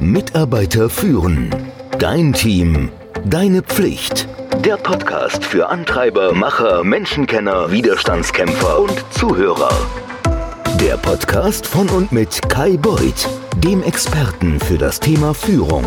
Mitarbeiter führen. Dein Team. Deine Pflicht. Der Podcast für Antreiber, Macher, Menschenkenner, Widerstandskämpfer und Zuhörer. Der Podcast von und mit Kai Beuth, dem Experten für das Thema Führung.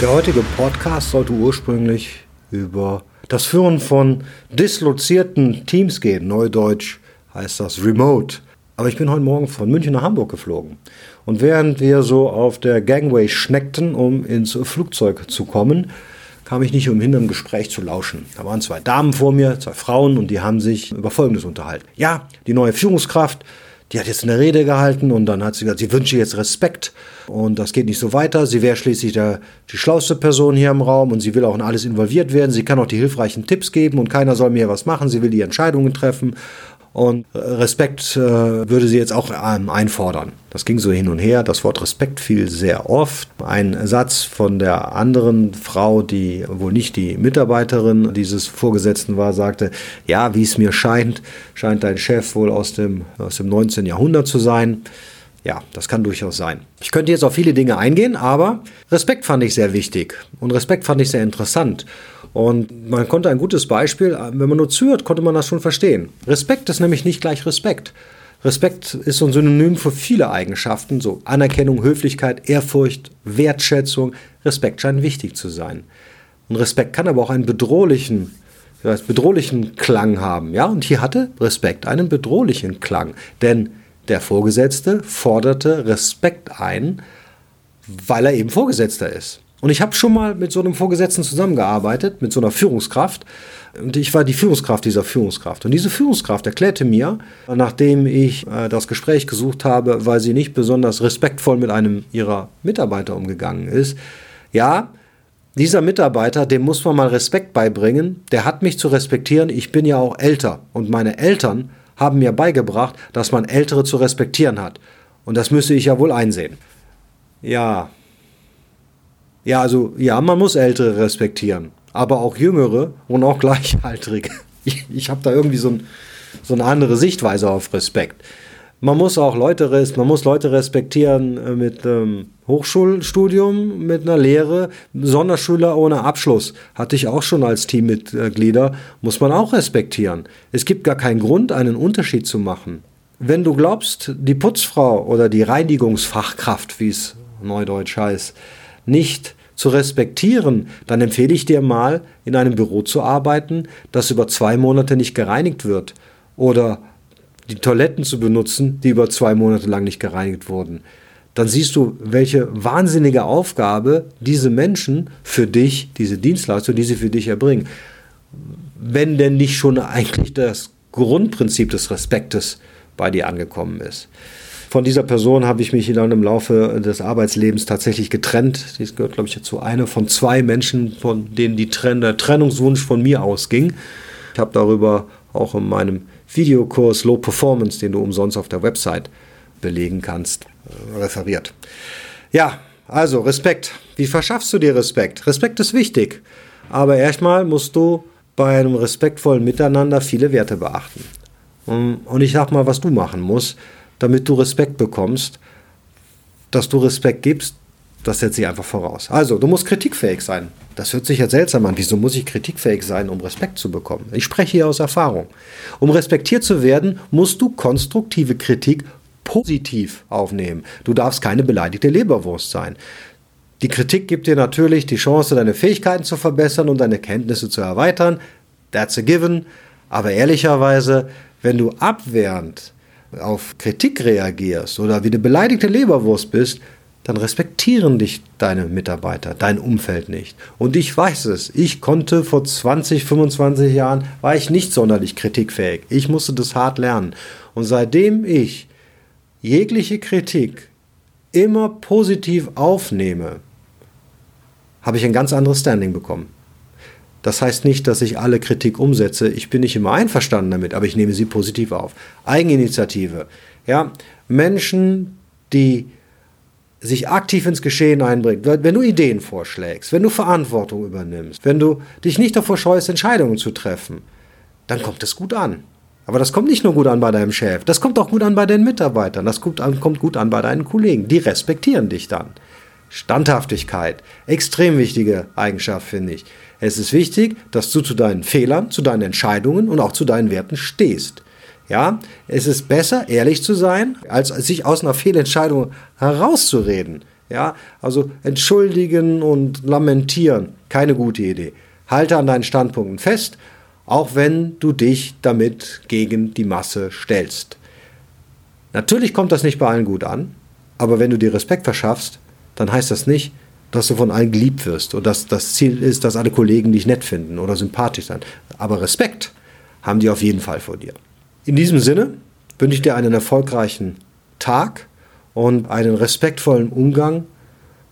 Der heutige Podcast sollte ursprünglich über das Führen von dislozierten Teams gehen. Neudeutsch heißt das Remote. Aber ich bin heute Morgen von München nach Hamburg geflogen. Und während wir so auf der Gangway schneckten, um ins Flugzeug zu kommen, kam ich nicht umhin, einem Gespräch zu lauschen. Da waren zwei Damen vor mir, zwei Frauen, und die haben sich über Folgendes unterhalten. Ja, die neue Führungskraft, die hat jetzt eine Rede gehalten und dann hat sie gesagt, sie wünsche jetzt Respekt und das geht nicht so weiter. Sie wäre schließlich der, die schlauste Person hier im Raum und sie will auch in alles involviert werden. Sie kann auch die hilfreichen Tipps geben und keiner soll mir was machen. Sie will die Entscheidungen treffen und Respekt äh, würde sie jetzt auch ähm, einfordern. Das ging so hin und her. Das Wort Respekt fiel sehr oft. Ein Satz von der anderen Frau, die wohl nicht die Mitarbeiterin dieses Vorgesetzten war, sagte, ja, wie es mir scheint, scheint dein Chef wohl aus dem, aus dem 19. Jahrhundert zu sein. Ja, das kann durchaus sein. Ich könnte jetzt auf viele Dinge eingehen, aber Respekt fand ich sehr wichtig und Respekt fand ich sehr interessant. Und man konnte ein gutes Beispiel, wenn man nur zuhört, konnte man das schon verstehen. Respekt ist nämlich nicht gleich Respekt. Respekt ist so ein Synonym für viele Eigenschaften, so Anerkennung, Höflichkeit, Ehrfurcht, Wertschätzung. Respekt scheint wichtig zu sein. Und Respekt kann aber auch einen bedrohlichen, bedrohlichen Klang haben. Ja, und hier hatte Respekt einen bedrohlichen Klang. Denn der Vorgesetzte forderte Respekt ein, weil er eben Vorgesetzter ist. Und ich habe schon mal mit so einem Vorgesetzten zusammengearbeitet, mit so einer Führungskraft. Und ich war die Führungskraft dieser Führungskraft. Und diese Führungskraft erklärte mir, nachdem ich äh, das Gespräch gesucht habe, weil sie nicht besonders respektvoll mit einem ihrer Mitarbeiter umgegangen ist, ja, dieser Mitarbeiter, dem muss man mal Respekt beibringen, der hat mich zu respektieren, ich bin ja auch älter. Und meine Eltern haben mir beigebracht, dass man Ältere zu respektieren hat. Und das müsste ich ja wohl einsehen. Ja, ja, also ja, man muss Ältere respektieren, aber auch Jüngere und auch Gleichaltrige. Ich, ich habe da irgendwie so, ein, so eine andere Sichtweise auf Respekt. Man muss auch Leute, man muss Leute respektieren äh, mit ähm, Hochschulstudium, mit einer Lehre, Sonderschüler ohne Abschluss. Hatte ich auch schon als Teammitglieder, muss man auch respektieren. Es gibt gar keinen Grund, einen Unterschied zu machen. Wenn du glaubst, die Putzfrau oder die Reinigungsfachkraft, wie es neudeutsch heißt, nicht zu respektieren, dann empfehle ich dir mal, in einem Büro zu arbeiten, das über zwei Monate nicht gereinigt wird. Oder die Toiletten zu benutzen, die über zwei Monate lang nicht gereinigt wurden. Dann siehst du, welche wahnsinnige Aufgabe diese Menschen für dich, diese Dienstleistung, die sie für dich erbringen. Wenn denn nicht schon eigentlich das Grundprinzip des Respektes bei dir angekommen ist. Von dieser Person habe ich mich dann im Laufe des Arbeitslebens tatsächlich getrennt. Dies gehört, glaube ich, dazu eine von zwei Menschen, von denen die Tren der Trennungswunsch von mir ausging. Ich habe darüber auch in meinem Videokurs Low Performance, den du umsonst auf der Website belegen kannst, referiert. Ja, also Respekt. Wie verschaffst du dir Respekt? Respekt ist wichtig, aber erstmal musst du bei einem respektvollen Miteinander viele Werte beachten. Und ich sag mal, was du machen musst damit du Respekt bekommst. Dass du Respekt gibst, das setzt sich einfach voraus. Also, du musst kritikfähig sein. Das hört sich jetzt seltsam an. Wieso muss ich kritikfähig sein, um Respekt zu bekommen? Ich spreche hier aus Erfahrung. Um respektiert zu werden, musst du konstruktive Kritik positiv aufnehmen. Du darfst keine beleidigte Leberwurst sein. Die Kritik gibt dir natürlich die Chance, deine Fähigkeiten zu verbessern und deine Kenntnisse zu erweitern. That's a given. Aber ehrlicherweise, wenn du abwehrend auf Kritik reagierst oder wie eine beleidigte Leberwurst bist, dann respektieren dich deine Mitarbeiter, dein Umfeld nicht. Und ich weiß es. Ich konnte vor 20, 25 Jahren, war ich nicht sonderlich kritikfähig. Ich musste das hart lernen. Und seitdem ich jegliche Kritik immer positiv aufnehme, habe ich ein ganz anderes Standing bekommen. Das heißt nicht, dass ich alle Kritik umsetze. Ich bin nicht immer einverstanden damit, aber ich nehme sie positiv auf. Eigeninitiative. Ja, Menschen, die sich aktiv ins Geschehen einbringen, wenn du Ideen vorschlägst, wenn du Verantwortung übernimmst, wenn du dich nicht davor scheust, Entscheidungen zu treffen, dann kommt es gut an. Aber das kommt nicht nur gut an bei deinem Chef, das kommt auch gut an bei deinen Mitarbeitern, das kommt gut an bei deinen Kollegen. Die respektieren dich dann. Standhaftigkeit. Extrem wichtige Eigenschaft, finde ich. Es ist wichtig, dass du zu deinen Fehlern, zu deinen Entscheidungen und auch zu deinen Werten stehst. Ja, es ist besser, ehrlich zu sein, als sich aus einer Fehlentscheidung herauszureden. Ja, also entschuldigen und lamentieren, keine gute Idee. Halte an deinen Standpunkten fest, auch wenn du dich damit gegen die Masse stellst. Natürlich kommt das nicht bei allen gut an, aber wenn du dir Respekt verschaffst, dann heißt das nicht, dass du von allen geliebt wirst und dass das Ziel ist, dass alle Kollegen dich nett finden oder sympathisch sein. Aber Respekt haben die auf jeden Fall vor dir. In diesem Sinne wünsche ich dir einen erfolgreichen Tag und einen respektvollen Umgang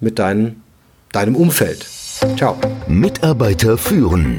mit dein, deinem Umfeld. Ciao. Mitarbeiter führen.